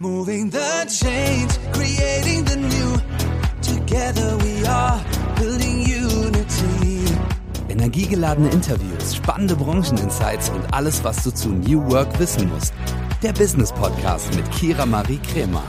Moving the change, creating the new. Together we are building unity. Energiegeladene Interviews, spannende Brancheninsights und alles, was du zu New Work wissen musst. Der Business Podcast mit Kira Marie Kremer.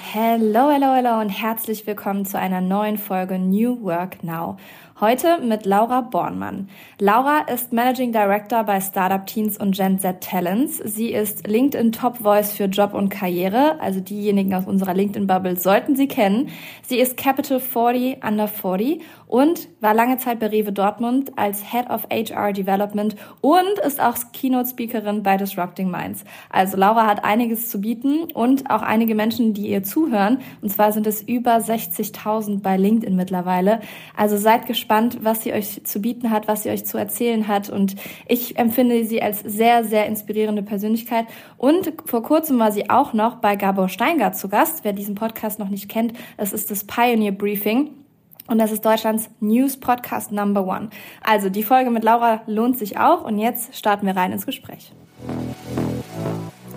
Hello, hello, hello und herzlich willkommen zu einer neuen Folge New Work Now. Heute mit Laura Bornmann. Laura ist Managing Director bei Startup Teens und Gen Z Talents. Sie ist LinkedIn Top Voice für Job und Karriere, also diejenigen aus unserer LinkedIn Bubble sollten sie kennen. Sie ist Capital 40 Under 40 und war lange Zeit bei Rewe Dortmund als Head of HR Development und ist auch Keynote Speakerin bei Disrupting Minds. Also Laura hat einiges zu bieten und auch einige Menschen, die ihr zuhören. Und zwar sind es über 60.000 bei LinkedIn mittlerweile. Also seid gespannt, was sie euch zu bieten hat, was sie euch zu erzählen hat. Und ich empfinde sie als sehr, sehr inspirierende Persönlichkeit. Und vor kurzem war sie auch noch bei Gabor Steingart zu Gast. Wer diesen Podcast noch nicht kennt, es ist das Pioneer Briefing. Und das ist Deutschlands News Podcast Number One. Also die Folge mit Laura lohnt sich auch und jetzt starten wir rein ins Gespräch.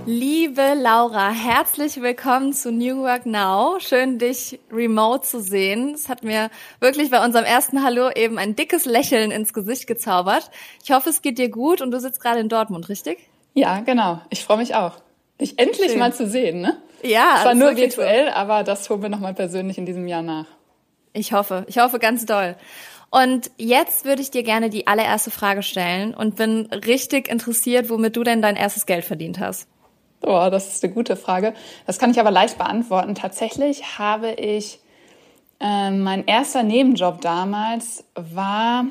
Liebe Laura, herzlich willkommen zu New Work Now. Schön, dich remote zu sehen. Es hat mir wirklich bei unserem ersten Hallo eben ein dickes Lächeln ins Gesicht gezaubert. Ich hoffe, es geht dir gut und du sitzt gerade in Dortmund, richtig? Ja, genau. Ich freue mich auch, dich endlich Schön. mal zu sehen. Ne? Ja. Zwar nur virtuell, so. aber das holen wir nochmal persönlich in diesem Jahr nach. Ich hoffe, ich hoffe ganz doll. Und jetzt würde ich dir gerne die allererste Frage stellen und bin richtig interessiert, womit du denn dein erstes Geld verdient hast. Oh, das ist eine gute Frage. Das kann ich aber leicht beantworten. Tatsächlich habe ich, äh, mein erster Nebenjob damals war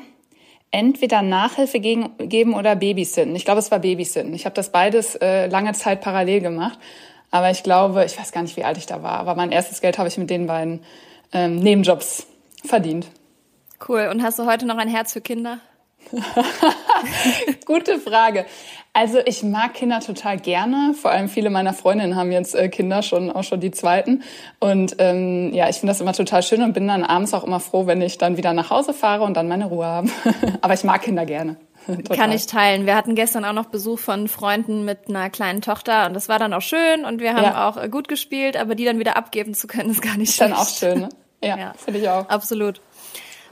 entweder Nachhilfe geben oder Babysitten. Ich glaube, es war Babysitten. Ich habe das beides äh, lange Zeit parallel gemacht. Aber ich glaube, ich weiß gar nicht, wie alt ich da war. Aber mein erstes Geld habe ich mit den beiden ähm, Nebenjobs verdient. Cool. Und hast du heute noch ein Herz für Kinder? Gute Frage. Also ich mag Kinder total gerne. Vor allem viele meiner Freundinnen haben jetzt äh, Kinder schon, auch schon die zweiten. Und ähm, ja, ich finde das immer total schön und bin dann abends auch immer froh, wenn ich dann wieder nach Hause fahre und dann meine Ruhe habe. Aber ich mag Kinder gerne. Total. Kann ich teilen. Wir hatten gestern auch noch Besuch von Freunden mit einer kleinen Tochter und das war dann auch schön und wir haben ja. auch äh, gut gespielt, aber die dann wieder abgeben zu können, ist gar nicht schlecht. Dann auch schön, ne? Ja, ja. finde ich auch. Absolut.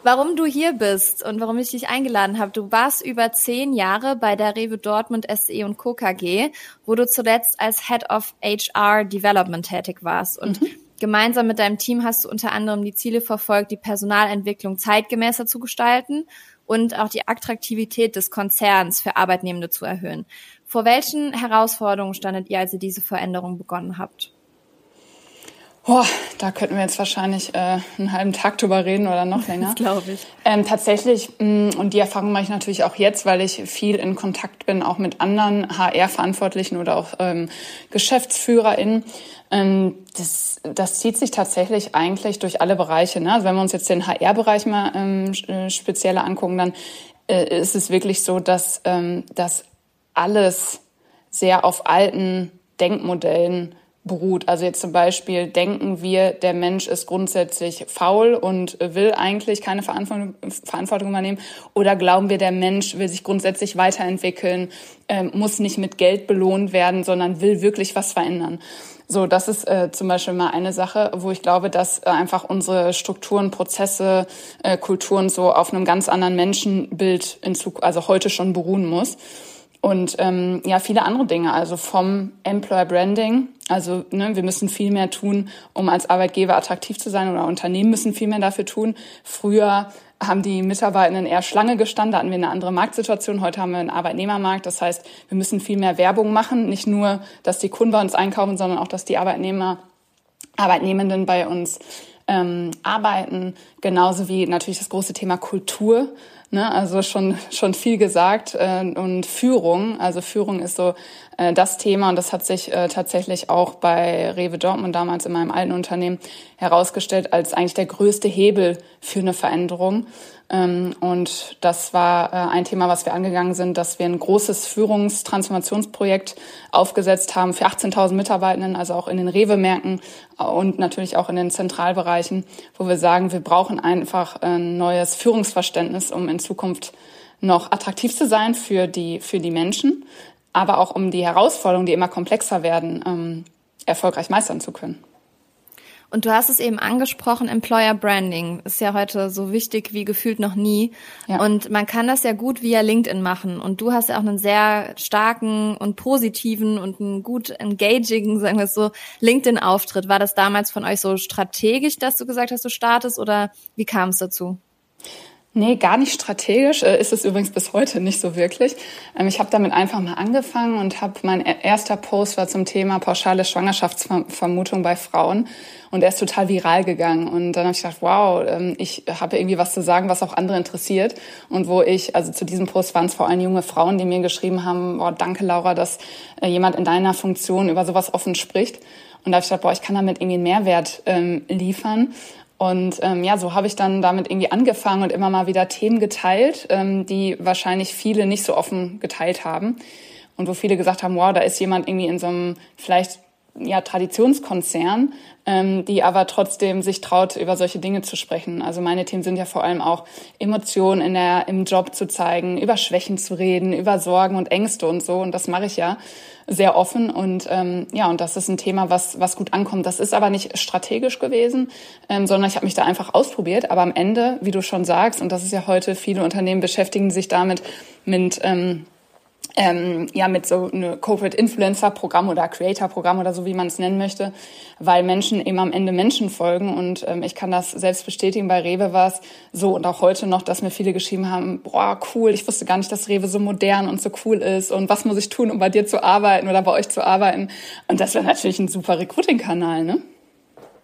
Warum du hier bist und warum ich dich eingeladen habe. Du warst über zehn Jahre bei der Rewe Dortmund SE und Co. KG, wo du zuletzt als Head of HR Development tätig warst. Und mhm. gemeinsam mit deinem Team hast du unter anderem die Ziele verfolgt, die Personalentwicklung zeitgemäßer zu gestalten und auch die Attraktivität des Konzerns für Arbeitnehmende zu erhöhen. Vor welchen Herausforderungen standet ihr, als ihr diese Veränderung begonnen habt? Boah, da könnten wir jetzt wahrscheinlich äh, einen halben Tag drüber reden oder noch länger. Das glaube ich. Ähm, tatsächlich, mh, mm, und die Erfahrung mache ich natürlich auch jetzt, weil ich viel in Kontakt bin, auch mit anderen HR-Verantwortlichen oder auch ähm, GeschäftsführerInnen. Ähm, das, das zieht sich tatsächlich eigentlich durch alle Bereiche. Ne? Also wenn wir uns jetzt den HR-Bereich mal ähm, äh, spezieller angucken, dann äh, ist es wirklich so, dass, ähm, dass alles sehr auf alten Denkmodellen beruht. Also jetzt zum Beispiel denken wir, der Mensch ist grundsätzlich faul und will eigentlich keine Verantwortung, Verantwortung übernehmen. Oder glauben wir, der Mensch will sich grundsätzlich weiterentwickeln, äh, muss nicht mit Geld belohnt werden, sondern will wirklich was verändern. So, das ist äh, zum Beispiel mal eine Sache, wo ich glaube, dass äh, einfach unsere Strukturen, Prozesse, äh, Kulturen so auf einem ganz anderen Menschenbild in Zukunft, also heute schon beruhen muss und ähm, ja viele andere Dinge, also vom Employer Branding, also ne, wir müssen viel mehr tun, um als Arbeitgeber attraktiv zu sein oder Unternehmen müssen viel mehr dafür tun. Früher haben die Mitarbeitenden eher Schlange gestanden, da hatten wir eine andere Marktsituation. Heute haben wir einen Arbeitnehmermarkt. Das heißt, wir müssen viel mehr Werbung machen. Nicht nur, dass die Kunden bei uns einkaufen, sondern auch, dass die Arbeitnehmer, Arbeitnehmenden bei uns ähm, arbeiten. Genauso wie natürlich das große Thema Kultur. Ne, also schon schon viel gesagt äh, und Führung. Also Führung ist so äh, das Thema und das hat sich äh, tatsächlich auch bei Rewe Dortmund damals in meinem alten Unternehmen herausgestellt als eigentlich der größte Hebel für eine Veränderung. Ähm, und das war äh, ein Thema, was wir angegangen sind, dass wir ein großes Führungstransformationsprojekt aufgesetzt haben für 18.000 Mitarbeitenden, also auch in den Rewe-Märkten und natürlich auch in den Zentralbereichen, wo wir sagen, wir brauchen einfach ein neues Führungsverständnis, um in Zukunft noch attraktiv zu sein für die, für die Menschen, aber auch um die Herausforderungen, die immer komplexer werden, ähm, erfolgreich meistern zu können. Und du hast es eben angesprochen, Employer Branding ist ja heute so wichtig wie gefühlt noch nie. Ja. Und man kann das ja gut via LinkedIn machen. Und du hast ja auch einen sehr starken und positiven und einen gut engaging, sagen wir es so, LinkedIn-Auftritt. War das damals von euch so strategisch, dass du gesagt hast, du startest oder wie kam es dazu? Nee, gar nicht strategisch. Äh, ist es übrigens bis heute nicht so wirklich. Ähm, ich habe damit einfach mal angefangen und habe mein e-, erster Post war zum Thema pauschale Schwangerschaftsvermutung bei Frauen und er ist total viral gegangen und dann habe ich gedacht, wow, ähm, ich habe irgendwie was zu sagen, was auch andere interessiert und wo ich, also zu diesem Post waren es vor allem junge Frauen, die mir geschrieben haben, boah, danke Laura, dass äh, jemand in deiner Funktion über sowas offen spricht. Und da habe ich gedacht, boah, ich kann damit irgendwie einen Mehrwert ähm, liefern. Und ähm, ja, so habe ich dann damit irgendwie angefangen und immer mal wieder Themen geteilt, ähm, die wahrscheinlich viele nicht so offen geteilt haben. Und wo viele gesagt haben, wow, da ist jemand irgendwie in so einem vielleicht ja, Traditionskonzern, ähm, die aber trotzdem sich traut, über solche Dinge zu sprechen. Also meine Themen sind ja vor allem auch Emotionen in der, im Job zu zeigen, über Schwächen zu reden, über Sorgen und Ängste und so. Und das mache ich ja sehr offen und ähm, ja, und das ist ein Thema, was, was gut ankommt. Das ist aber nicht strategisch gewesen, ähm, sondern ich habe mich da einfach ausprobiert. Aber am Ende, wie du schon sagst, und das ist ja heute, viele Unternehmen beschäftigen sich damit mit ähm, ähm, ja mit so eine Corporate Influencer Programm oder Creator Programm oder so wie man es nennen möchte, weil Menschen eben am Ende Menschen folgen und ähm, ich kann das selbst bestätigen. Bei Rewe war es so und auch heute noch, dass mir viele geschrieben haben: Boah, cool! Ich wusste gar nicht, dass Rewe so modern und so cool ist und was muss ich tun, um bei dir zu arbeiten oder bei euch zu arbeiten? Und das wäre natürlich ein super Recruiting-Kanal, ne?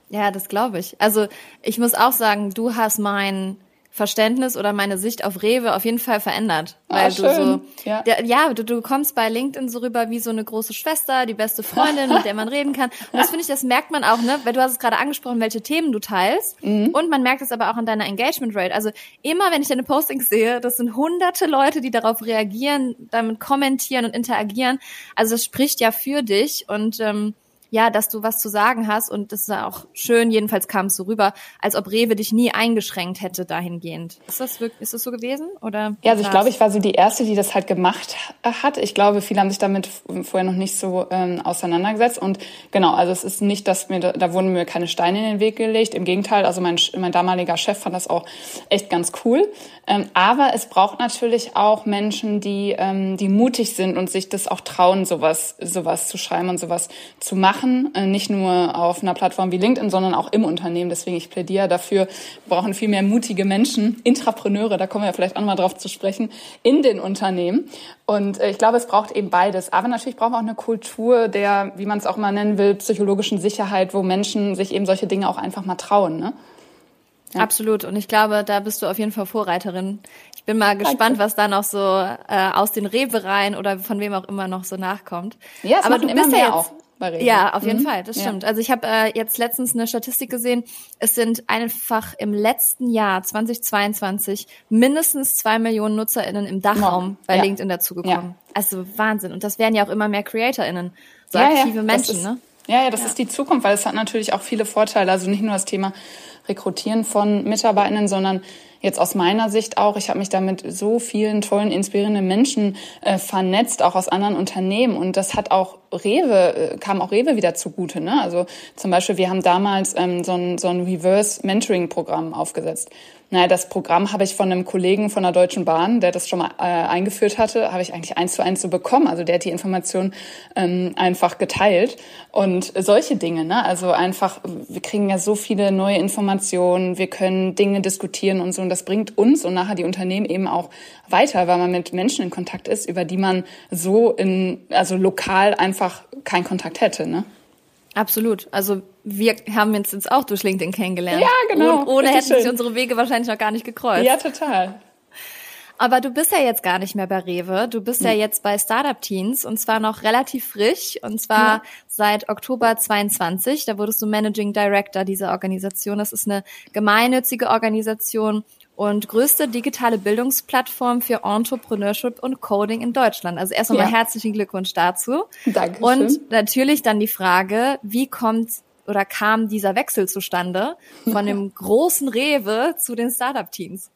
Ja, das glaube ich. Also ich muss auch sagen, du hast mein Verständnis oder meine Sicht auf Rewe auf jeden Fall verändert. Weil ah, du so, ja, ja, ja du, du kommst bei LinkedIn so rüber wie so eine große Schwester, die beste Freundin, mit der man reden kann. Und das finde ich, das merkt man auch, ne, weil du hast es gerade angesprochen, welche Themen du teilst. Mhm. Und man merkt es aber auch an deiner Engagement Rate. Also immer, wenn ich deine Postings sehe, das sind hunderte Leute, die darauf reagieren, damit kommentieren und interagieren. Also das spricht ja für dich und ähm, ja, dass du was zu sagen hast und das ist auch schön, jedenfalls kam es so rüber, als ob Rewe dich nie eingeschränkt hätte dahingehend. Ist das wirklich, ist das so gewesen oder? Ja, also ich glaube, ich war so die erste, die das halt gemacht hat. Ich glaube, viele haben sich damit vorher noch nicht so ähm, auseinandergesetzt und genau, also es ist nicht, dass mir da, da wurden mir keine Steine in den Weg gelegt. Im Gegenteil, also mein mein damaliger Chef fand das auch echt ganz cool. Ähm, aber es braucht natürlich auch Menschen, die ähm, die mutig sind und sich das auch trauen, sowas sowas zu schreiben und sowas zu machen machen, äh, nicht nur auf einer Plattform wie LinkedIn, sondern auch im Unternehmen. Deswegen ich plädiere dafür, wir brauchen viel mehr mutige Menschen, Intrapreneure, da kommen wir ja vielleicht auch mal drauf zu sprechen, in den Unternehmen. Und äh, ich glaube, es braucht eben beides. Aber natürlich brauchen wir auch eine Kultur der, wie man es auch mal nennen will, psychologischen Sicherheit, wo Menschen sich eben solche Dinge auch einfach mal trauen. Ne? Ja. Absolut. Und ich glaube, da bist du auf jeden Fall Vorreiterin. Ich bin mal gespannt, Danke. was da noch so äh, aus den Rebereien oder von wem auch immer noch so nachkommt. Ja, es Aber du bist ja jetzt, auch bei Rewe. Ja, auf jeden mhm. Fall, das stimmt. Also ich habe äh, jetzt letztens eine Statistik gesehen, es sind einfach im letzten Jahr 2022 mindestens zwei Millionen NutzerInnen im Dachraum ja. bei ja. LinkedIn dazugekommen. Ja. Also Wahnsinn. Und das werden ja auch immer mehr CreatorInnen, so aktive Menschen, ist, ne? Ja, ja, das ist die Zukunft, weil es hat natürlich auch viele Vorteile. Also nicht nur das Thema Rekrutieren von Mitarbeitenden, sondern jetzt aus meiner Sicht auch, ich habe mich da mit so vielen tollen, inspirierenden Menschen äh, vernetzt, auch aus anderen Unternehmen. Und das hat auch Rewe, äh, kam auch Rewe wieder zugute. Ne? Also zum Beispiel, wir haben damals ähm, so ein, so ein Reverse-Mentoring-Programm aufgesetzt. Naja, das Programm habe ich von einem Kollegen von der Deutschen Bahn, der das schon mal äh, eingeführt hatte, habe ich eigentlich eins zu eins so bekommen. Also der hat die Information ähm, einfach geteilt. Und solche Dinge, ne? Also einfach, wir kriegen ja so viele neue Informationen, wir können Dinge diskutieren und so. Und das bringt uns und nachher die Unternehmen eben auch weiter, weil man mit Menschen in Kontakt ist, über die man so in, also lokal einfach keinen Kontakt hätte, ne? Absolut. Also wir haben uns jetzt auch durch LinkedIn kennengelernt. Ja, genau. Und ohne hätten schön. sich unsere Wege wahrscheinlich noch gar nicht gekreuzt. Ja, total. Aber du bist ja jetzt gar nicht mehr bei Rewe. Du bist ja, ja jetzt bei Startup Teens und zwar noch relativ frisch und zwar ja. seit Oktober 22. Da wurdest du Managing Director dieser Organisation. Das ist eine gemeinnützige Organisation, und größte digitale Bildungsplattform für Entrepreneurship und Coding in Deutschland. Also erst einmal ja. herzlichen Glückwunsch dazu. Danke. Und natürlich dann die Frage, wie kommt oder kam dieser Wechsel zustande von dem großen Rewe zu den Startup-Teams?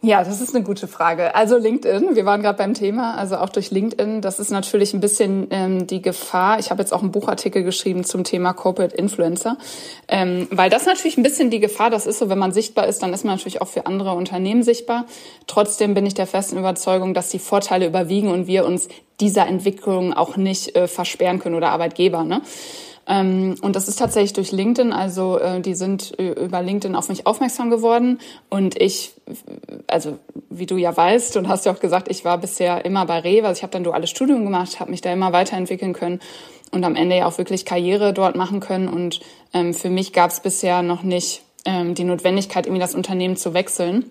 Ja, das ist eine gute Frage. Also LinkedIn, wir waren gerade beim Thema, also auch durch LinkedIn, das ist natürlich ein bisschen ähm, die Gefahr. Ich habe jetzt auch einen Buchartikel geschrieben zum Thema Corporate Influencer, ähm, weil das natürlich ein bisschen die Gefahr, das ist so, wenn man sichtbar ist, dann ist man natürlich auch für andere Unternehmen sichtbar. Trotzdem bin ich der festen Überzeugung, dass die Vorteile überwiegen und wir uns dieser Entwicklung auch nicht äh, versperren können oder Arbeitgeber. Ne? Ähm, und das ist tatsächlich durch LinkedIn. Also äh, die sind über LinkedIn auf mich aufmerksam geworden. Und ich, also wie du ja weißt und hast ja auch gesagt, ich war bisher immer bei Rewe. Also ich habe dann duales Studium gemacht, habe mich da immer weiterentwickeln können und am Ende ja auch wirklich Karriere dort machen können. Und ähm, für mich gab es bisher noch nicht ähm, die Notwendigkeit, irgendwie das Unternehmen zu wechseln.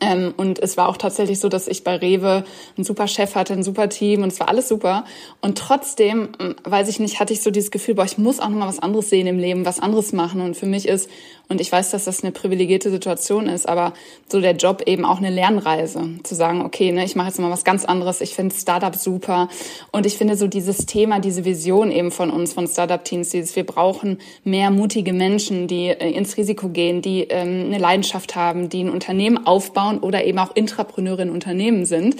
Ähm, und es war auch tatsächlich so, dass ich bei Rewe einen super Chef hatte, ein super Team und es war alles super. Und trotzdem, ähm, weiß ich nicht, hatte ich so dieses Gefühl, boah, ich muss auch noch mal was anderes sehen im Leben, was anderes machen. Und für mich ist, und ich weiß, dass das eine privilegierte Situation ist, aber so der Job eben auch eine Lernreise. Zu sagen, okay, ne, ich mache jetzt mal was ganz anderes. Ich finde Startup super. Und ich finde so dieses Thema, diese Vision eben von uns, von Startup-Teams, dieses, wir brauchen mehr mutige Menschen, die äh, ins Risiko gehen, die ähm, eine Leidenschaft haben, die ein Unternehmen aufbauen oder eben auch Intrapreneure in Unternehmen sind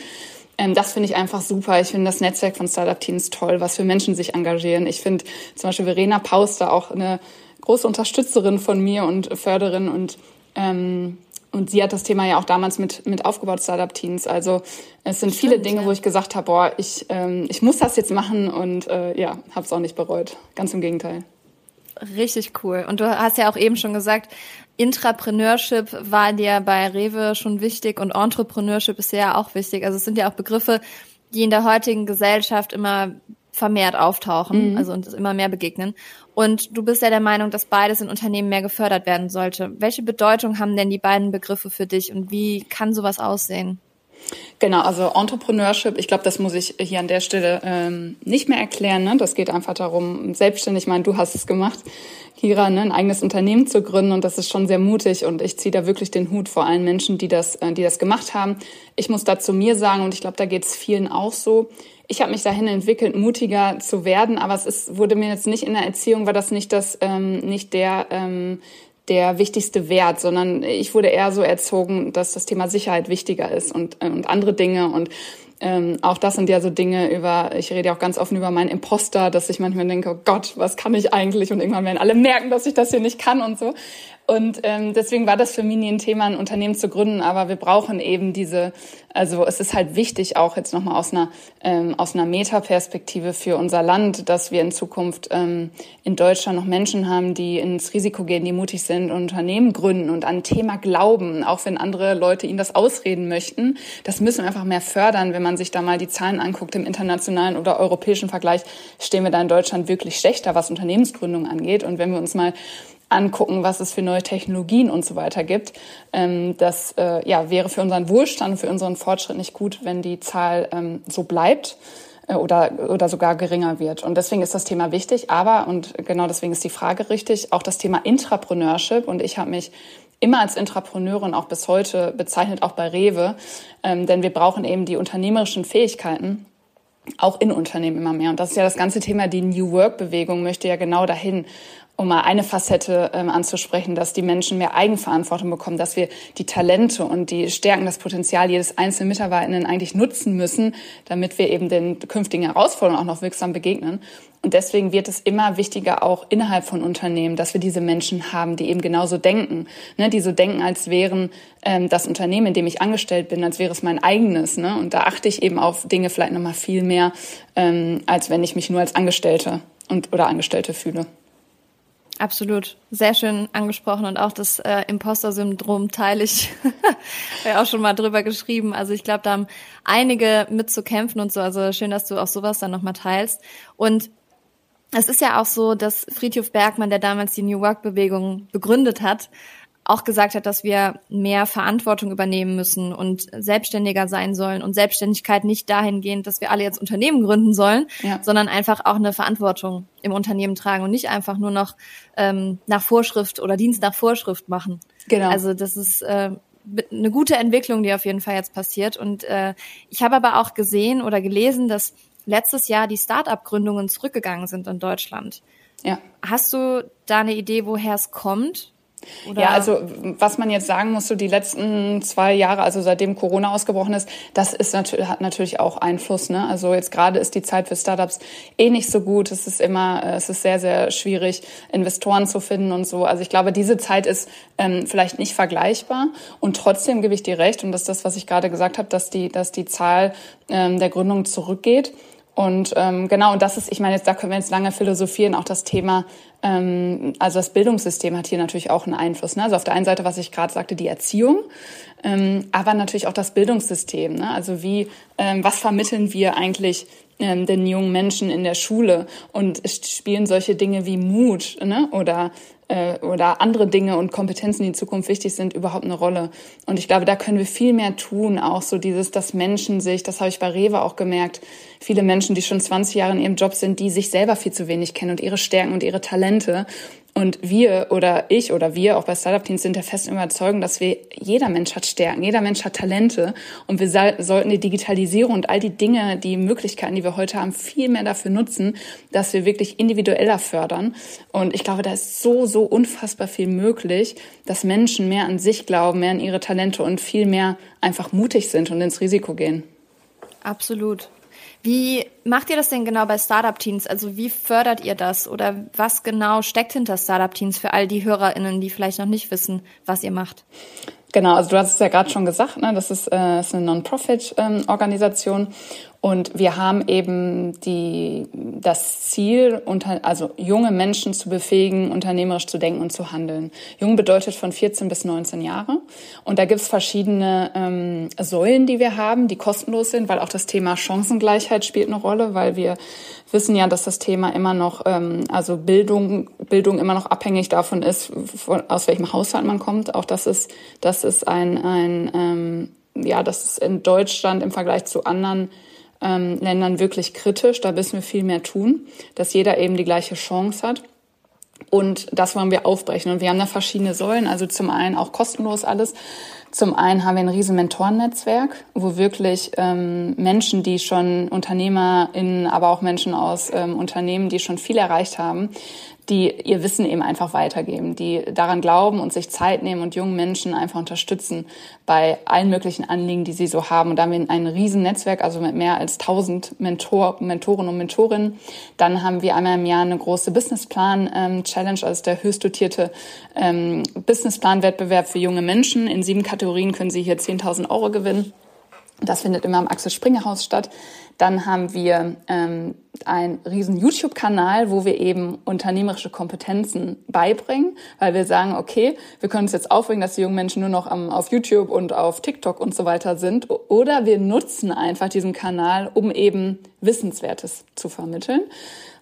ähm, das finde ich einfach super. Ich finde das Netzwerk von Startup-Teams toll, was für Menschen sich engagieren. Ich finde zum Beispiel Verena Pauster auch eine große Unterstützerin von mir und Förderin und ähm, und sie hat das Thema ja auch damals mit, mit aufgebaut, Startup-Teams. Also es sind Stimmt, viele Dinge, ja. wo ich gesagt habe, boah, ich, ähm, ich muss das jetzt machen und äh, ja, habe es auch nicht bereut. Ganz im Gegenteil. Richtig cool. Und du hast ja auch eben schon gesagt, Intrapreneurship war dir bei Rewe schon wichtig und Entrepreneurship ist ja auch wichtig. Also es sind ja auch Begriffe, die in der heutigen Gesellschaft immer vermehrt auftauchen, mhm. also uns immer mehr begegnen. Und du bist ja der Meinung, dass beides in Unternehmen mehr gefördert werden sollte. Welche Bedeutung haben denn die beiden Begriffe für dich und wie kann sowas aussehen? Genau, also Entrepreneurship, ich glaube, das muss ich hier an der Stelle ähm, nicht mehr erklären. Ne? Das geht einfach darum, selbstständig, ich meine, du hast es gemacht, Kira, ne, ein eigenes Unternehmen zu gründen und das ist schon sehr mutig und ich ziehe da wirklich den Hut vor allen Menschen, die das, äh, die das gemacht haben. Ich muss dazu mir sagen und ich glaube, da geht es vielen auch so, ich habe mich dahin entwickelt, mutiger zu werden, aber es ist, wurde mir jetzt nicht in der Erziehung, war das nicht das, ähm, nicht der, ähm, der wichtigste Wert, sondern ich wurde eher so erzogen, dass das Thema Sicherheit wichtiger ist und, äh, und andere Dinge und ähm, auch das sind ja so Dinge über, ich rede ja auch ganz offen über meinen Imposter, dass ich manchmal denke, oh Gott, was kann ich eigentlich? Und irgendwann werden alle merken, dass ich das hier nicht kann und so. Und ähm, deswegen war das für mich nie ein Thema, ein Unternehmen zu gründen. Aber wir brauchen eben diese, also es ist halt wichtig, auch jetzt nochmal aus einer, ähm, aus einer Metaperspektive für unser Land, dass wir in Zukunft ähm, in Deutschland noch Menschen haben, die ins Risiko gehen, die mutig sind und Unternehmen gründen und an ein Thema glauben, auch wenn andere Leute ihnen das ausreden möchten. Das müssen wir einfach mehr fördern. Wenn man sich da mal die Zahlen anguckt im internationalen oder europäischen Vergleich, stehen wir da in Deutschland wirklich schlechter, was Unternehmensgründung angeht. Und wenn wir uns mal angucken, was es für neue Technologien und so weiter gibt. Ähm, das äh, ja, wäre für unseren Wohlstand, für unseren Fortschritt nicht gut, wenn die Zahl ähm, so bleibt äh, oder, oder sogar geringer wird. Und deswegen ist das Thema wichtig. Aber, und genau deswegen ist die Frage richtig, auch das Thema Intrapreneurship. Und ich habe mich immer als Intrapreneurin auch bis heute bezeichnet, auch bei Rewe. Ähm, denn wir brauchen eben die unternehmerischen Fähigkeiten, auch in Unternehmen immer mehr. Und das ist ja das ganze Thema, die New Work-Bewegung möchte ja genau dahin um mal eine Facette ähm, anzusprechen, dass die Menschen mehr Eigenverantwortung bekommen, dass wir die Talente und die Stärken, das Potenzial jedes einzelnen Mitarbeitenden eigentlich nutzen müssen, damit wir eben den künftigen Herausforderungen auch noch wirksam begegnen. Und deswegen wird es immer wichtiger, auch innerhalb von Unternehmen, dass wir diese Menschen haben, die eben genauso denken, ne, die so denken, als wären ähm, das Unternehmen, in dem ich angestellt bin, als wäre es mein eigenes. Ne? Und da achte ich eben auf Dinge vielleicht nochmal viel mehr, ähm, als wenn ich mich nur als Angestellte und oder Angestellte fühle. Absolut. Sehr schön angesprochen und auch das äh, Imposter-Syndrom teile ich. ja auch schon mal drüber geschrieben. Also ich glaube, da haben einige mit zu kämpfen und so. Also schön, dass du auch sowas dann nochmal teilst. Und es ist ja auch so, dass Friedhof Bergmann, der damals die New Work-Bewegung begründet hat, auch gesagt hat, dass wir mehr Verantwortung übernehmen müssen und selbstständiger sein sollen und Selbstständigkeit nicht dahingehend, dass wir alle jetzt Unternehmen gründen sollen, ja. sondern einfach auch eine Verantwortung im Unternehmen tragen und nicht einfach nur noch ähm, nach Vorschrift oder Dienst nach Vorschrift machen. Genau. Also das ist äh, eine gute Entwicklung, die auf jeden Fall jetzt passiert. Und äh, ich habe aber auch gesehen oder gelesen, dass letztes Jahr die Start-up-Gründungen zurückgegangen sind in Deutschland. Ja. Hast du da eine Idee, woher es kommt? Oder? Ja, also was man jetzt sagen muss, so die letzten zwei Jahre, also seitdem Corona ausgebrochen ist, das ist natürlich, hat natürlich auch Einfluss. Ne? Also jetzt gerade ist die Zeit für Startups eh nicht so gut. Es ist immer, äh, es ist sehr, sehr schwierig, Investoren zu finden und so. Also ich glaube, diese Zeit ist ähm, vielleicht nicht vergleichbar. Und trotzdem gebe ich dir recht, und das ist das, was ich gerade gesagt habe, dass die, dass die Zahl ähm, der Gründungen zurückgeht. Und ähm, genau, und das ist, ich meine, jetzt da können wir jetzt lange philosophieren, auch das Thema, ähm, also das Bildungssystem hat hier natürlich auch einen Einfluss. Ne? Also auf der einen Seite, was ich gerade sagte, die Erziehung, ähm, aber natürlich auch das Bildungssystem. Ne? Also wie, ähm, was vermitteln wir eigentlich ähm, den jungen Menschen in der Schule? Und spielen solche Dinge wie Mut ne? oder äh, oder andere Dinge und Kompetenzen, die in Zukunft wichtig sind, überhaupt eine Rolle. Und ich glaube, da können wir viel mehr tun, auch so dieses, dass Menschen sich, das habe ich bei Rewe auch gemerkt, viele Menschen, die schon 20 Jahre in ihrem Job sind, die sich selber viel zu wenig kennen und ihre Stärken und ihre Talente und wir oder ich oder wir auch bei Startup Teams sind der festen Überzeugung, dass wir, jeder Mensch hat Stärken, jeder Mensch hat Talente und wir sollten die Digitalisierung und all die Dinge, die Möglichkeiten, die wir heute haben, viel mehr dafür nutzen, dass wir wirklich individueller fördern. Und ich glaube, da ist so, so unfassbar viel möglich, dass Menschen mehr an sich glauben, mehr an ihre Talente und viel mehr einfach mutig sind und ins Risiko gehen. Absolut. Wie macht ihr das denn genau bei Startup Teams? Also wie fördert ihr das oder was genau steckt hinter Startup Teams für all die HörerInnen, die vielleicht noch nicht wissen, was ihr macht? Genau, also du hast es ja gerade schon gesagt, ne, das ist, äh, ist eine Non-Profit-Organisation ähm, und wir haben eben die, das Ziel, unter, also junge Menschen zu befähigen, unternehmerisch zu denken und zu handeln. Jung bedeutet von 14 bis 19 Jahre. Und da gibt's verschiedene ähm, Säulen, die wir haben, die kostenlos sind, weil auch das Thema Chancengleichheit spielt eine Rolle, weil wir wissen ja, dass das Thema immer noch, ähm, also Bildung, Bildung immer noch abhängig davon ist, von, aus welchem Haushalt man kommt. Auch das ist, das ist ein, ein ähm, ja, das ist in Deutschland im Vergleich zu anderen ähm, Ländern wirklich kritisch. Da müssen wir viel mehr tun, dass jeder eben die gleiche Chance hat. Und das wollen wir aufbrechen. Und wir haben da verschiedene Säulen. Also zum einen auch kostenlos alles. Zum einen haben wir ein riesen Mentorennetzwerk, wo wirklich ähm, Menschen, die schon UnternehmerInnen, aber auch Menschen aus ähm, Unternehmen, die schon viel erreicht haben, die ihr Wissen eben einfach weitergeben, die daran glauben und sich Zeit nehmen und jungen Menschen einfach unterstützen bei allen möglichen Anliegen, die sie so haben. Und da haben wir ein riesen Netzwerk, also mit mehr als 1000 Mentor, Mentoren und Mentorinnen. Dann haben wir einmal im Jahr eine große Businessplan-Challenge, ähm, also der höchst dotierte ähm, Businessplan-Wettbewerb für junge Menschen. In sieben Kategorien können sie hier 10.000 Euro gewinnen. Das findet immer am Axel Springer Haus statt. Dann haben wir ähm, einen riesen YouTube-Kanal, wo wir eben unternehmerische Kompetenzen beibringen, weil wir sagen, okay, wir können uns jetzt aufregen, dass die jungen Menschen nur noch am, auf YouTube und auf TikTok und so weiter sind. Oder wir nutzen einfach diesen Kanal, um eben Wissenswertes zu vermitteln.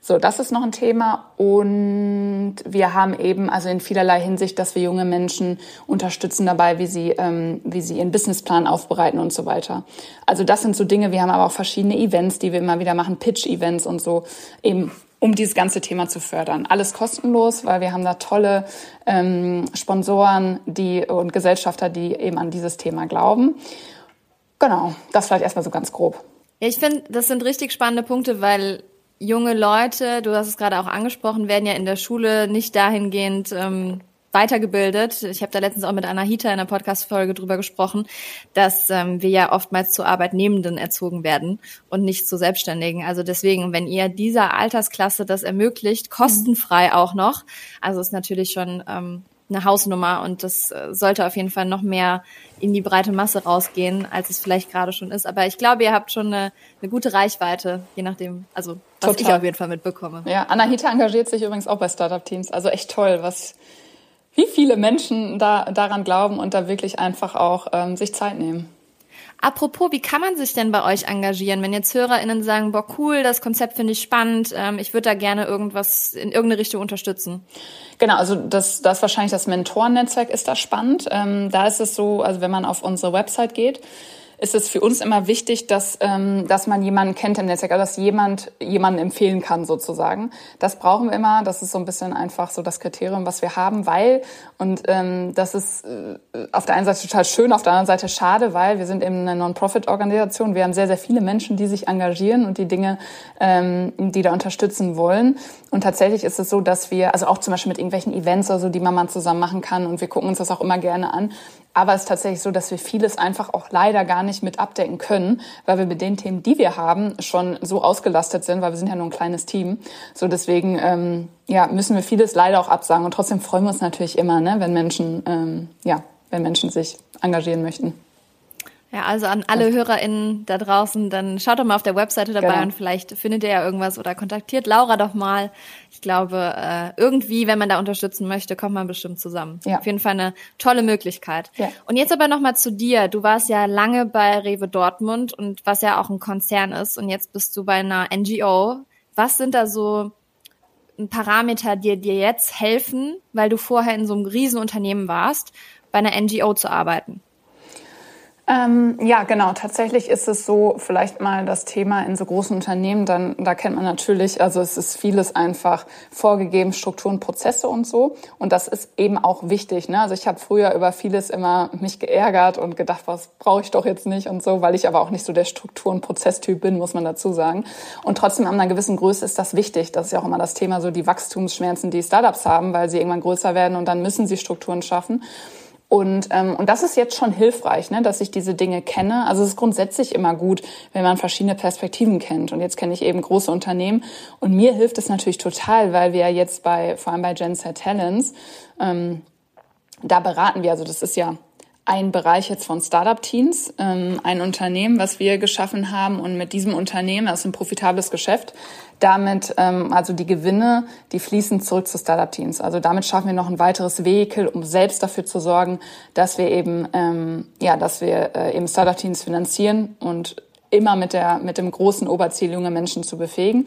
So, das ist noch ein Thema. Und wir haben eben also in vielerlei Hinsicht, dass wir junge Menschen unterstützen dabei, wie sie, ähm, wie sie ihren Businessplan aufbereiten und so weiter. Also das sind so Dinge. Wir haben aber auch verschiedene Events, die wir immer wieder machen, Pitch-Events und so, eben um dieses ganze Thema zu fördern. Alles kostenlos, weil wir haben da tolle ähm, Sponsoren die, und Gesellschafter, die eben an dieses Thema glauben. Genau, das vielleicht erstmal so ganz grob. Ja, ich finde, das sind richtig spannende Punkte, weil junge Leute, du hast es gerade auch angesprochen, werden ja in der Schule nicht dahingehend ähm, weitergebildet. Ich habe da letztens auch mit Anahita in einer Podcast-Folge drüber gesprochen, dass ähm, wir ja oftmals zu Arbeitnehmenden erzogen werden und nicht zu Selbstständigen. Also deswegen, wenn ihr dieser Altersklasse das ermöglicht, kostenfrei auch noch, also ist natürlich schon ähm, eine Hausnummer und das äh, sollte auf jeden Fall noch mehr in die breite Masse rausgehen, als es vielleicht gerade schon ist. Aber ich glaube, ihr habt schon eine, eine gute Reichweite, je nachdem, also was Total. ich auf jeden Fall mitbekomme. Ja, Anahita engagiert sich übrigens auch bei Startup-Teams. Also echt toll, was wie viele Menschen da daran glauben und da wirklich einfach auch ähm, sich Zeit nehmen. Apropos, wie kann man sich denn bei euch engagieren, wenn jetzt HörerInnen sagen, boah, cool, das Konzept finde ich spannend, ähm, ich würde da gerne irgendwas in irgendeine Richtung unterstützen? Genau, also das, das wahrscheinlich das Mentorennetzwerk ist da spannend. Ähm, da ist es so, also wenn man auf unsere Website geht, ist es für uns immer wichtig, dass, ähm, dass man jemanden kennt im Netzwerk, also dass jemand jemanden empfehlen kann sozusagen. Das brauchen wir immer. Das ist so ein bisschen einfach so das Kriterium, was wir haben, weil, und ähm, das ist äh, auf der einen Seite total schön, auf der anderen Seite schade, weil wir sind eben eine Non-Profit-Organisation. Wir haben sehr, sehr viele Menschen, die sich engagieren und die Dinge, ähm, die da unterstützen wollen. Und tatsächlich ist es so, dass wir, also auch zum Beispiel mit irgendwelchen Events oder so, die man mal zusammen machen kann und wir gucken uns das auch immer gerne an. Aber es ist tatsächlich so, dass wir vieles einfach auch leider gar nicht mit abdecken können, weil wir mit den Themen, die wir haben, schon so ausgelastet sind, weil wir sind ja nur ein kleines Team. So deswegen ähm, ja, müssen wir vieles leider auch absagen. Und trotzdem freuen wir uns natürlich immer, ne, wenn Menschen, ähm, ja, wenn Menschen sich engagieren möchten. Ja, also an alle HörerInnen da draußen, dann schaut doch mal auf der Webseite dabei genau. und vielleicht findet ihr ja irgendwas oder kontaktiert Laura doch mal. Ich glaube, äh, irgendwie, wenn man da unterstützen möchte, kommt man bestimmt zusammen. Ja. Auf jeden Fall eine tolle Möglichkeit. Ja. Und jetzt aber nochmal zu dir. Du warst ja lange bei Rewe Dortmund und was ja auch ein Konzern ist und jetzt bist du bei einer NGO. Was sind da so Parameter, die dir jetzt helfen, weil du vorher in so einem Riesenunternehmen warst, bei einer NGO zu arbeiten? Ähm, ja, genau. Tatsächlich ist es so, vielleicht mal das Thema in so großen Unternehmen, dann da kennt man natürlich, also es ist vieles einfach vorgegeben, Strukturen, Prozesse und so. Und das ist eben auch wichtig. Ne? Also ich habe früher über vieles immer mich geärgert und gedacht, was brauche ich doch jetzt nicht und so, weil ich aber auch nicht so der Strukturen, Prozesstyp bin, muss man dazu sagen. Und trotzdem an einer gewissen Größe ist das wichtig. Das ist ja auch immer das Thema, so die Wachstumsschmerzen, die Startups haben, weil sie irgendwann größer werden und dann müssen sie Strukturen schaffen. Und, ähm, und das ist jetzt schon hilfreich, ne, dass ich diese Dinge kenne. Also es ist grundsätzlich immer gut, wenn man verschiedene Perspektiven kennt. Und jetzt kenne ich eben große Unternehmen. Und mir hilft es natürlich total, weil wir jetzt bei, vor allem bei Gen Z Talents, ähm, da beraten wir, also das ist ja ein Bereich jetzt von Startup Teens, ähm, ein Unternehmen, was wir geschaffen haben und mit diesem Unternehmen, das ist ein profitables Geschäft, damit ähm, also die Gewinne, die fließen zurück zu Startup Teens. Also damit schaffen wir noch ein weiteres Vehikel, um selbst dafür zu sorgen, dass wir eben ähm, ja, dass wir äh, eben Startup Teens finanzieren und immer mit der mit dem großen Oberziel junge Menschen zu befähigen.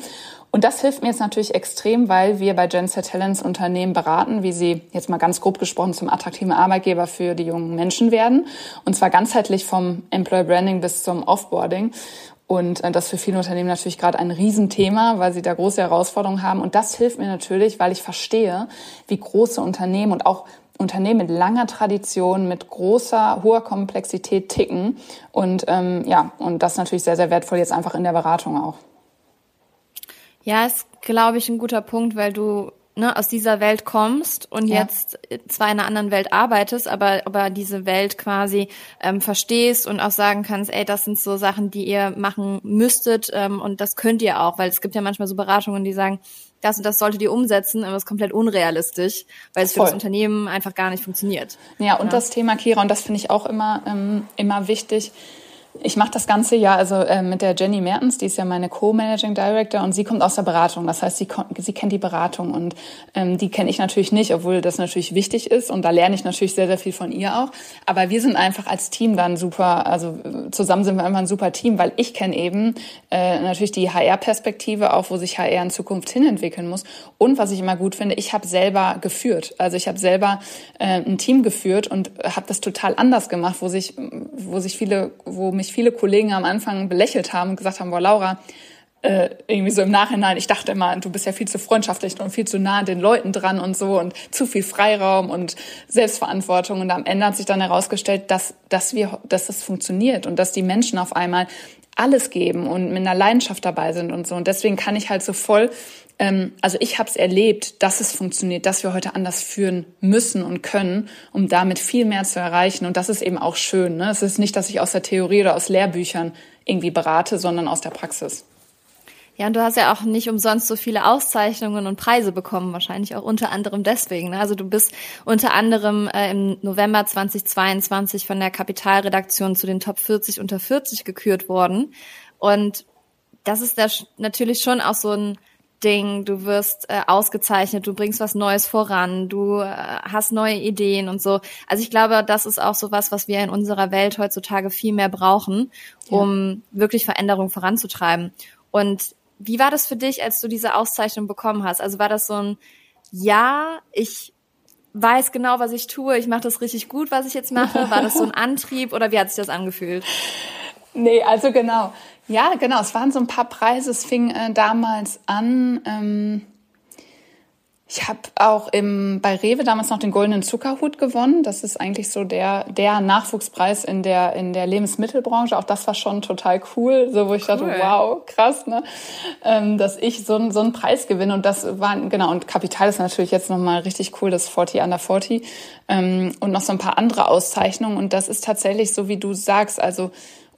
Und das hilft mir jetzt natürlich extrem, weil wir bei Gen Z Talents Unternehmen beraten, wie sie jetzt mal ganz grob gesprochen zum attraktiven Arbeitgeber für die jungen Menschen werden. Und zwar ganzheitlich vom Employer Branding bis zum Offboarding. Und äh, das für viele Unternehmen natürlich gerade ein Riesenthema, weil sie da große Herausforderungen haben. Und das hilft mir natürlich, weil ich verstehe, wie große Unternehmen und auch Unternehmen mit langer Tradition, mit großer, hoher Komplexität ticken. Und ähm, ja, und das ist natürlich sehr, sehr wertvoll jetzt einfach in der Beratung auch. Ja, ist, glaube ich, ein guter Punkt, weil du ne, aus dieser Welt kommst und ja. jetzt zwar in einer anderen Welt arbeitest, aber, aber diese Welt quasi ähm, verstehst und auch sagen kannst, ey, das sind so Sachen, die ihr machen müsstet ähm, und das könnt ihr auch, weil es gibt ja manchmal so Beratungen, die sagen, das und das solltet ihr umsetzen, aber es ist komplett unrealistisch, weil es für Voll. das Unternehmen einfach gar nicht funktioniert. Ja, und ja. das Thema Kira, und das finde ich auch immer, ähm, immer wichtig, ich mache das ganze Jahr also äh, mit der Jenny Mertens, die ist ja meine Co-Managing Director und sie kommt aus der Beratung. Das heißt, sie, sie kennt die Beratung und ähm, die kenne ich natürlich nicht, obwohl das natürlich wichtig ist und da lerne ich natürlich sehr, sehr viel von ihr auch. Aber wir sind einfach als Team dann super, also zusammen sind wir einfach ein super Team, weil ich kenne eben äh, natürlich die HR-Perspektive, auch wo sich HR in Zukunft hinentwickeln muss. Und was ich immer gut finde, ich habe selber geführt. Also ich habe selber äh, ein Team geführt und habe das total anders gemacht, wo sich, wo sich viele, wo mich viele Kollegen am Anfang belächelt haben und gesagt haben, boah, Laura, äh, irgendwie so im Nachhinein, ich dachte immer, du bist ja viel zu freundschaftlich und viel zu nah an den Leuten dran und so und zu viel Freiraum und Selbstverantwortung. Und am Ende hat sich dann herausgestellt, dass, dass wir, dass das funktioniert und dass die Menschen auf einmal alles geben und mit einer Leidenschaft dabei sind und so. Und deswegen kann ich halt so voll ähm, also ich habe es erlebt, dass es funktioniert, dass wir heute anders führen müssen und können, um damit viel mehr zu erreichen. Und das ist eben auch schön. Ne? Es ist nicht, dass ich aus der Theorie oder aus Lehrbüchern irgendwie berate, sondern aus der Praxis. Ja, und du hast ja auch nicht umsonst so viele Auszeichnungen und Preise bekommen, wahrscheinlich auch unter anderem deswegen. Ne? Also du bist unter anderem äh, im November 2022 von der Kapitalredaktion zu den Top 40 unter 40 gekürt worden. Und das ist da natürlich schon auch so ein Ding, du wirst äh, ausgezeichnet, du bringst was Neues voran, du äh, hast neue Ideen und so. Also ich glaube, das ist auch so was, was wir in unserer Welt heutzutage viel mehr brauchen, um ja. wirklich Veränderung voranzutreiben. Und wie war das für dich, als du diese Auszeichnung bekommen hast? Also war das so ein Ja, ich weiß genau, was ich tue, ich mache das richtig gut, was ich jetzt mache? War das so ein Antrieb oder wie hat sich das angefühlt? Nee, also genau. Ja, genau. Es waren so ein paar Preise. Es fing äh, damals an. Ähm, ich habe auch im, bei Rewe damals noch den goldenen Zuckerhut gewonnen. Das ist eigentlich so der, der Nachwuchspreis in der, in der Lebensmittelbranche. Auch das war schon total cool, so wo ich cool. dachte, wow, krass, ne? Ähm, dass ich so, so einen Preis gewinne. Und das war, genau, und Kapital ist natürlich jetzt nochmal richtig cool, das 40 under 40. Ähm, und noch so ein paar andere Auszeichnungen. Und das ist tatsächlich so, wie du sagst, also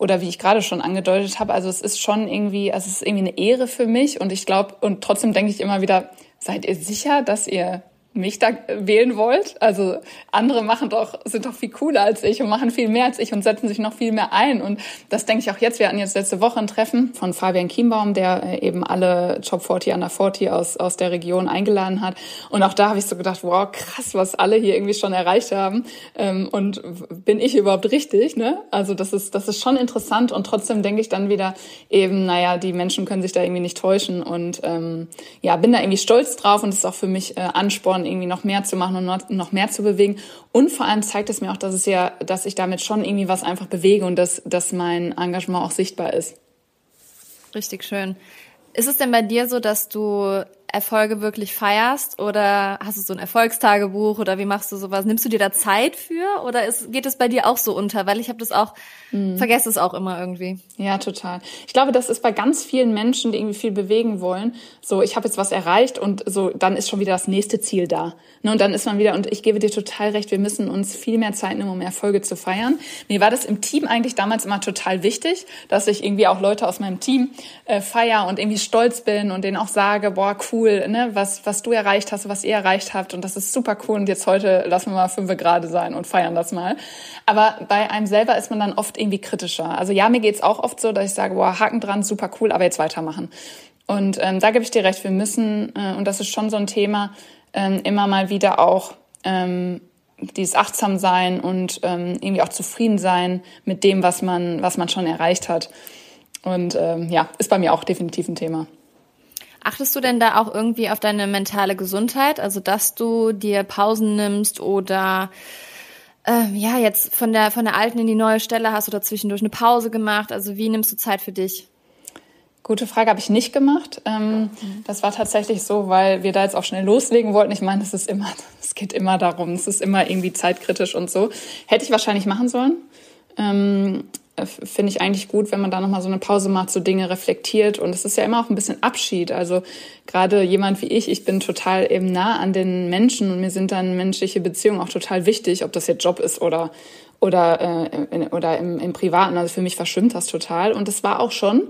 oder wie ich gerade schon angedeutet habe, also es ist schon irgendwie, also es ist irgendwie eine Ehre für mich und ich glaube und trotzdem denke ich immer wieder, seid ihr sicher, dass ihr mich da wählen wollt. Also andere machen doch, sind doch viel cooler als ich und machen viel mehr als ich und setzen sich noch viel mehr ein. Und das denke ich auch jetzt. Wir hatten jetzt letzte Woche ein Treffen von Fabian Kienbaum, der äh, eben alle Top 40 Under 40 aus, aus der Region eingeladen hat. Und auch da habe ich so gedacht, wow, krass, was alle hier irgendwie schon erreicht haben. Ähm, und bin ich überhaupt richtig? Ne? Also das ist, das ist schon interessant. Und trotzdem denke ich dann wieder eben, naja, die Menschen können sich da irgendwie nicht täuschen. Und ähm, ja, bin da irgendwie stolz drauf und ist auch für mich äh, Ansporn, Frauen irgendwie noch mehr zu machen und noch mehr zu bewegen. Und vor allem zeigt es mir auch, dass es ja, dass ich damit schon irgendwie was einfach bewege und dass, dass mein Engagement auch sichtbar ist. Richtig schön. Ist es denn bei dir so, dass du Erfolge wirklich feierst oder hast du so ein Erfolgstagebuch oder wie machst du sowas? Nimmst du dir da Zeit für oder ist, geht es bei dir auch so unter? Weil ich habe das auch, mhm. vergesse es auch immer irgendwie. Ja, total. Ich glaube, das ist bei ganz vielen Menschen, die irgendwie viel bewegen wollen, so ich habe jetzt was erreicht und so dann ist schon wieder das nächste Ziel da. Ne, und dann ist man wieder, und ich gebe dir total recht, wir müssen uns viel mehr Zeit nehmen, um Erfolge zu feiern. Mir war das im Team eigentlich damals immer total wichtig, dass ich irgendwie auch Leute aus meinem Team äh, feier und irgendwie stolz bin und denen auch sage, boah, cool, cool, ne, was, was du erreicht hast, was ihr erreicht habt. Und das ist super cool. Und jetzt heute lassen wir mal fünf gerade sein und feiern das mal. Aber bei einem selber ist man dann oft irgendwie kritischer. Also ja, mir geht's auch oft so, dass ich sage, boah, Haken dran, super cool, aber jetzt weitermachen. Und ähm, da gebe ich dir recht, wir müssen, äh, und das ist schon so ein Thema, ähm, immer mal wieder auch ähm, dieses achtsam sein und ähm, irgendwie auch zufrieden sein mit dem, was man, was man schon erreicht hat. Und ähm, ja, ist bei mir auch definitiv ein Thema. Achtest du denn da auch irgendwie auf deine mentale Gesundheit? Also, dass du dir Pausen nimmst oder äh, ja, jetzt von der, von der alten in die neue Stelle hast oder zwischendurch eine Pause gemacht? Also, wie nimmst du Zeit für dich? Gute Frage, habe ich nicht gemacht. Ähm, das war tatsächlich so, weil wir da jetzt auch schnell loslegen wollten. Ich meine, es ist immer, es geht immer darum, es ist immer irgendwie zeitkritisch und so. Hätte ich wahrscheinlich machen sollen. Ähm, äh, finde ich eigentlich gut, wenn man da nochmal so eine Pause macht, so Dinge reflektiert. Und es ist ja immer auch ein bisschen Abschied. Also gerade jemand wie ich, ich bin total eben nah an den Menschen und mir sind dann menschliche Beziehungen auch total wichtig, ob das jetzt Job ist oder oder äh, oder im, im Privaten. Also für mich verschwimmt das total. Und es war auch schon,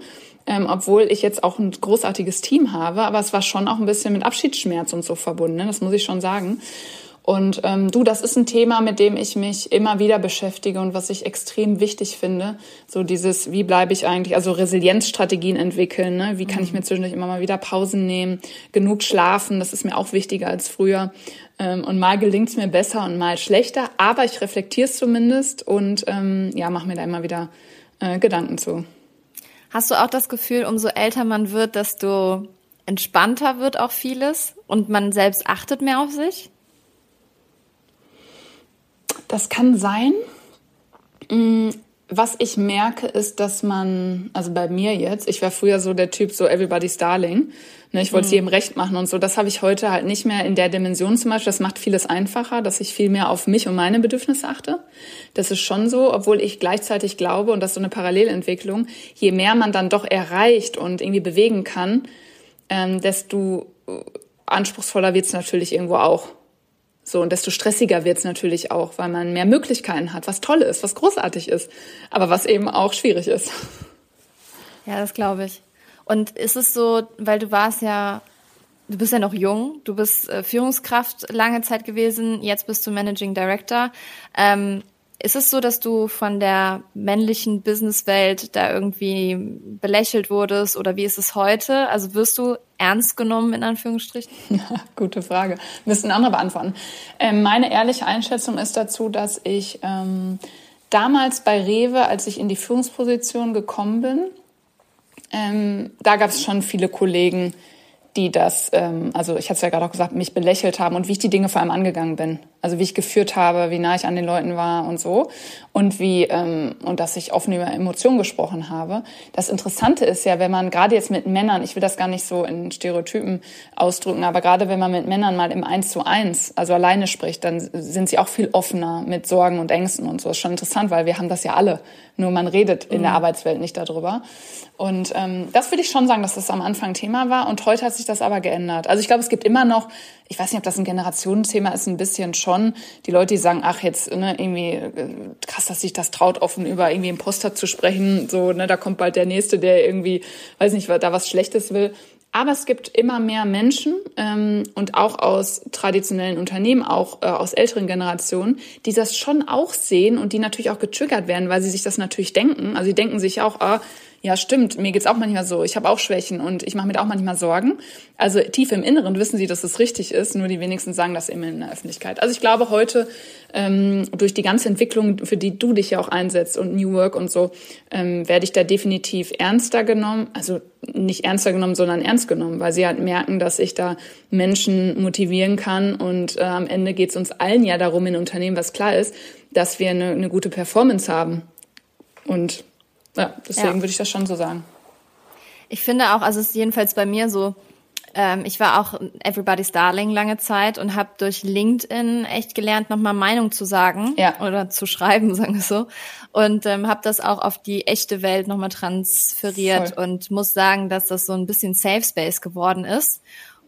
ähm, obwohl ich jetzt auch ein großartiges Team habe, aber es war schon auch ein bisschen mit Abschiedsschmerz und so verbunden. Ne? Das muss ich schon sagen. Und ähm, du, das ist ein Thema, mit dem ich mich immer wieder beschäftige und was ich extrem wichtig finde. So dieses, wie bleibe ich eigentlich, also Resilienzstrategien entwickeln, ne? wie kann mhm. ich mir zwischendurch immer mal wieder Pausen nehmen, genug schlafen, das ist mir auch wichtiger als früher. Ähm, und mal gelingt es mir besser und mal schlechter, aber ich reflektiere es zumindest und ähm, ja, mache mir da immer wieder äh, Gedanken zu. Hast du auch das Gefühl, umso älter man wird, desto entspannter wird auch vieles und man selbst achtet mehr auf sich? Das kann sein. Mm, was ich merke, ist, dass man, also bei mir jetzt, ich war früher so der Typ, so Everybody's Darling. Ne, ich wollte es mhm. jedem recht machen und so. Das habe ich heute halt nicht mehr in der Dimension zum Beispiel. Das macht vieles einfacher, dass ich viel mehr auf mich und meine Bedürfnisse achte. Das ist schon so, obwohl ich gleichzeitig glaube, und das ist so eine Parallelentwicklung, je mehr man dann doch erreicht und irgendwie bewegen kann, ähm, desto anspruchsvoller wird es natürlich irgendwo auch. So, und desto stressiger wird's natürlich auch, weil man mehr Möglichkeiten hat, was toll ist, was großartig ist, aber was eben auch schwierig ist. Ja, das glaube ich. Und ist es so, weil du warst ja, du bist ja noch jung, du bist äh, Führungskraft lange Zeit gewesen, jetzt bist du Managing Director. Ähm, ist es so, dass du von der männlichen Businesswelt da irgendwie belächelt wurdest oder wie ist es heute? Also wirst du ernst genommen in Anführungsstrichen? Ja, gute Frage. Müssen andere beantworten. Ähm, meine ehrliche Einschätzung ist dazu, dass ich ähm, damals bei Rewe, als ich in die Führungsposition gekommen bin, ähm, da gab es schon viele Kollegen, die das, ähm, also ich hatte es ja gerade auch gesagt, mich belächelt haben und wie ich die Dinge vor allem angegangen bin. Also wie ich geführt habe, wie nah ich an den Leuten war und so. Und wie, ähm, und dass ich offen über Emotionen gesprochen habe. Das Interessante ist ja, wenn man gerade jetzt mit Männern, ich will das gar nicht so in Stereotypen ausdrücken, aber gerade wenn man mit Männern mal im Eins zu eins, also alleine spricht, dann sind sie auch viel offener mit Sorgen und Ängsten und so. Das ist schon interessant, weil wir haben das ja alle. Nur man redet in der mhm. Arbeitswelt nicht darüber. Und ähm, das würde ich schon sagen, dass das am Anfang Thema war. Und heute hat sich das aber geändert. Also ich glaube, es gibt immer noch, ich weiß nicht, ob das ein Generationenthema ist, ein bisschen schon. Die Leute, die sagen, ach, jetzt ne, irgendwie äh, krass, dass sich das traut, offen über irgendwie Imposter zu sprechen. So, ne, da kommt bald der Nächste, der irgendwie, weiß nicht, da was Schlechtes will. Aber es gibt immer mehr Menschen ähm, und auch aus traditionellen Unternehmen, auch äh, aus älteren Generationen, die das schon auch sehen und die natürlich auch getriggert werden, weil sie sich das natürlich denken. Also sie denken sich auch, ah, ja, stimmt, mir geht's auch manchmal so. Ich habe auch Schwächen und ich mache mir auch manchmal Sorgen. Also tief im Inneren wissen sie, dass es richtig ist, nur die wenigsten sagen das immer in der Öffentlichkeit. Also ich glaube, heute ähm, durch die ganze Entwicklung, für die du dich ja auch einsetzt und New Work und so, ähm, werde ich da definitiv ernster genommen. Also nicht ernster genommen, sondern ernst genommen, weil sie halt merken, dass ich da Menschen motivieren kann und äh, am Ende geht's uns allen ja darum in Unternehmen, was klar ist, dass wir eine, eine gute Performance haben. Und ja, deswegen ja. würde ich das schon so sagen. Ich finde auch, also es ist jedenfalls bei mir so, ähm, ich war auch Everybody's Darling lange Zeit und habe durch LinkedIn echt gelernt, nochmal Meinung zu sagen ja. oder zu schreiben, sagen wir so. Und ähm, habe das auch auf die echte Welt nochmal transferiert Voll. und muss sagen, dass das so ein bisschen Safe Space geworden ist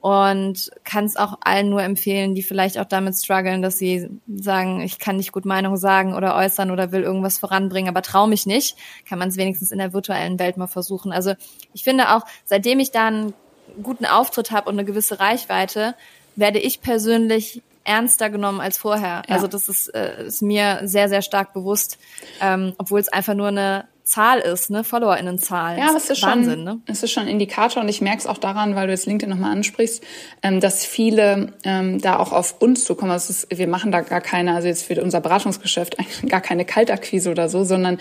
und kann es auch allen nur empfehlen, die vielleicht auch damit strugglen, dass sie sagen, ich kann nicht gut Meinung sagen oder äußern oder will irgendwas voranbringen, aber traue mich nicht, kann man es wenigstens in der virtuellen Welt mal versuchen. Also ich finde auch, seitdem ich da einen guten Auftritt habe und eine gewisse Reichweite, werde ich persönlich ernster genommen als vorher. Ja. Also das ist, äh, ist mir sehr, sehr stark bewusst, ähm, obwohl es einfach nur eine Zahl ist, ne, FollowerInnenzahl. Ja, aber es ist Wahnsinn, schon, ne? es ist schon ein Indikator und ich merke es auch daran, weil du jetzt LinkedIn nochmal ansprichst, ähm, dass viele ähm, da auch auf uns zukommen. Also ist, wir machen da gar keine, also jetzt für unser Beratungsgeschäft gar keine Kaltakquise oder so, sondern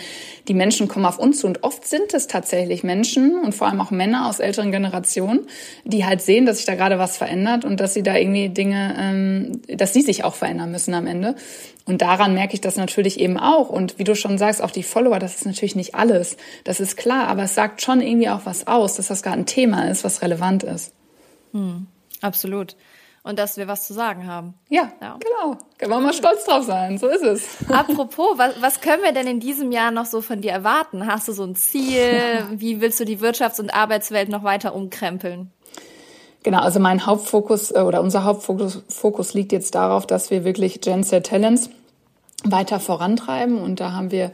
die Menschen kommen auf uns zu und oft sind es tatsächlich Menschen und vor allem auch Männer aus älteren Generationen, die halt sehen, dass sich da gerade was verändert und dass sie da irgendwie Dinge, ähm, dass sie sich auch verändern müssen am Ende. Und daran merke ich das natürlich eben auch. Und wie du schon sagst, auch die Follower, das ist natürlich nicht alles. Das ist klar, aber es sagt schon irgendwie auch was aus, dass das gerade ein Thema ist, was relevant ist. Hm, absolut. Und dass wir was zu sagen haben. Ja, ja. genau. Können wir mal stolz drauf sein. So ist es. Apropos, was, was können wir denn in diesem Jahr noch so von dir erwarten? Hast du so ein Ziel? Wie willst du die Wirtschafts- und Arbeitswelt noch weiter umkrempeln? Genau, also mein Hauptfokus äh, oder unser Hauptfokus Fokus liegt jetzt darauf, dass wir wirklich Gen Z Talents weiter vorantreiben und da haben wir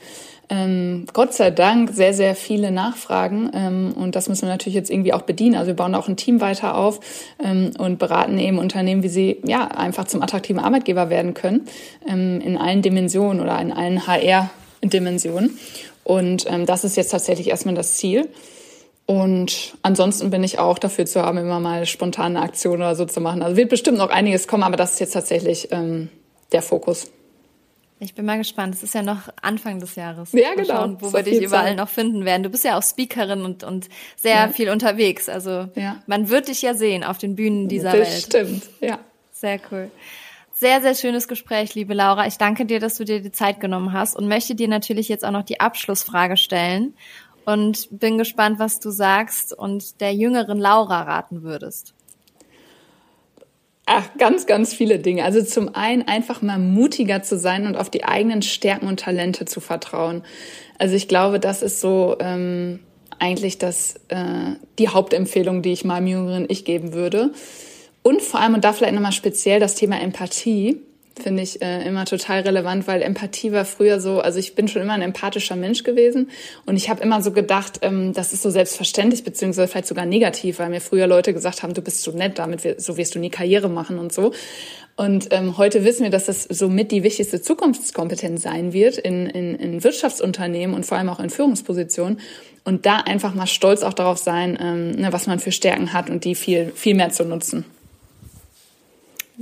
ähm, Gott sei Dank sehr, sehr viele Nachfragen ähm, und das müssen wir natürlich jetzt irgendwie auch bedienen. Also wir bauen auch ein Team weiter auf ähm, und beraten eben Unternehmen, wie sie ja einfach zum attraktiven Arbeitgeber werden können ähm, in allen Dimensionen oder in allen HR-Dimensionen. Und ähm, das ist jetzt tatsächlich erstmal das Ziel. Und ansonsten bin ich auch dafür zu haben, immer mal spontane Aktionen oder so zu machen. Also wird bestimmt noch einiges kommen, aber das ist jetzt tatsächlich ähm, der Fokus. Ich bin mal gespannt. Es ist ja noch Anfang des Jahres. Ja, genau. Schauen, wo wir dich überall Zeit. noch finden werden. Du bist ja auch Speakerin und, und sehr ja. viel unterwegs. Also ja. man wird dich ja sehen auf den Bühnen dieser das Welt. Stimmt, ja. Sehr cool. Sehr, sehr schönes Gespräch, liebe Laura. Ich danke dir, dass du dir die Zeit genommen hast und möchte dir natürlich jetzt auch noch die Abschlussfrage stellen und bin gespannt, was du sagst und der jüngeren Laura raten würdest. Ach, ganz, ganz viele Dinge. Also zum einen einfach mal mutiger zu sein und auf die eigenen Stärken und Talente zu vertrauen. Also ich glaube, das ist so ähm, eigentlich das, äh, die Hauptempfehlung, die ich meinem jüngeren Ich geben würde. Und vor allem, und da vielleicht nochmal speziell das Thema Empathie finde ich äh, immer total relevant, weil Empathie war früher so, also ich bin schon immer ein empathischer Mensch gewesen und ich habe immer so gedacht, ähm, das ist so selbstverständlich, beziehungsweise vielleicht sogar negativ, weil mir früher Leute gesagt haben, du bist so nett, damit wir, so wirst du nie Karriere machen und so. Und ähm, heute wissen wir, dass das somit die wichtigste Zukunftskompetenz sein wird in, in, in Wirtschaftsunternehmen und vor allem auch in Führungspositionen. Und da einfach mal stolz auch darauf sein, ähm, ne, was man für Stärken hat und die viel, viel mehr zu nutzen.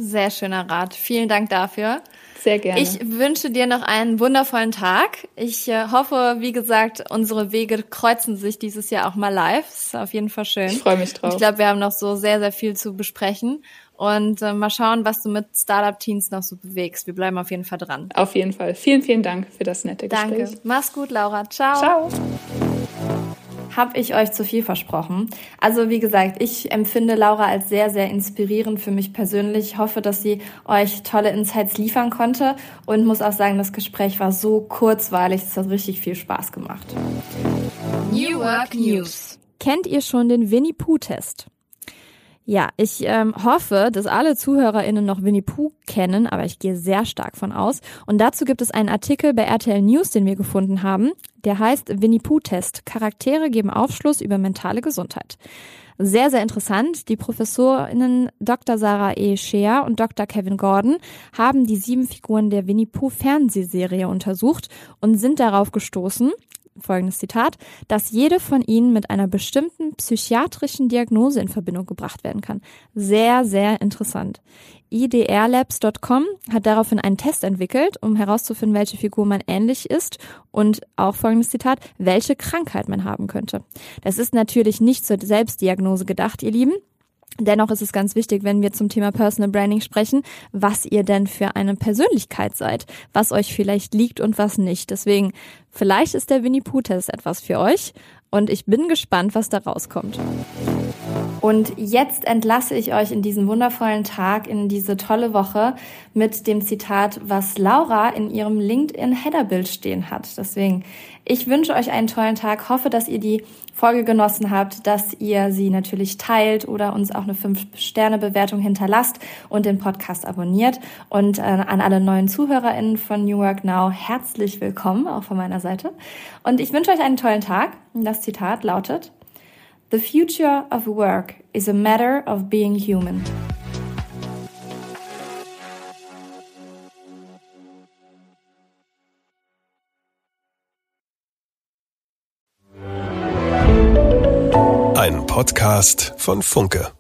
Sehr schöner Rat. Vielen Dank dafür. Sehr gerne. Ich wünsche dir noch einen wundervollen Tag. Ich äh, hoffe, wie gesagt, unsere Wege kreuzen sich dieses Jahr auch mal live. Das ist auf jeden Fall schön. Ich freue mich drauf. Ich glaube, wir haben noch so sehr, sehr viel zu besprechen. Und äh, mal schauen, was du mit Startup-Teens noch so bewegst. Wir bleiben auf jeden Fall dran. Auf jeden Fall. Vielen, vielen Dank für das nette Gespräch. Danke. Mach's gut, Laura. Ciao. Ciao. Habe ich euch zu viel versprochen? Also wie gesagt, ich empfinde Laura als sehr, sehr inspirierend für mich persönlich. Ich hoffe, dass sie euch tolle Insights liefern konnte und muss auch sagen, das Gespräch war so kurzweilig, es hat richtig viel Spaß gemacht. New Work News. Kennt ihr schon den Winnie Pooh-Test? Ja, ich ähm, hoffe, dass alle ZuhörerInnen noch Winnie Pooh kennen, aber ich gehe sehr stark von aus. Und dazu gibt es einen Artikel bei RTL News, den wir gefunden haben. Der heißt Winnie Pooh-Test. Charaktere geben Aufschluss über mentale Gesundheit. Sehr, sehr interessant. Die ProfessorInnen Dr. Sarah E. Scheer und Dr. Kevin Gordon haben die sieben Figuren der Winnie Pooh Fernsehserie untersucht und sind darauf gestoßen, folgendes Zitat, dass jede von ihnen mit einer bestimmten psychiatrischen Diagnose in Verbindung gebracht werden kann. Sehr, sehr interessant. idrlabs.com hat daraufhin einen Test entwickelt, um herauszufinden, welche Figur man ähnlich ist und auch folgendes Zitat, welche Krankheit man haben könnte. Das ist natürlich nicht zur Selbstdiagnose gedacht, ihr Lieben. Dennoch ist es ganz wichtig, wenn wir zum Thema Personal Branding sprechen, was ihr denn für eine Persönlichkeit seid, was euch vielleicht liegt und was nicht. Deswegen, vielleicht ist der Winnie Pooh Test etwas für euch und ich bin gespannt, was da rauskommt. Und jetzt entlasse ich euch in diesen wundervollen Tag, in diese tolle Woche mit dem Zitat, was Laura in ihrem LinkedIn-Headerbild stehen hat. Deswegen, ich wünsche euch einen tollen Tag, hoffe, dass ihr die Folge genossen habt, dass ihr sie natürlich teilt oder uns auch eine 5-Sterne-Bewertung hinterlasst und den Podcast abonniert. Und äh, an alle neuen ZuhörerInnen von New Work Now herzlich willkommen, auch von meiner Seite. Und ich wünsche euch einen tollen Tag. Das Zitat lautet, The future of work is a matter of being human. Ein Podcast von Funke.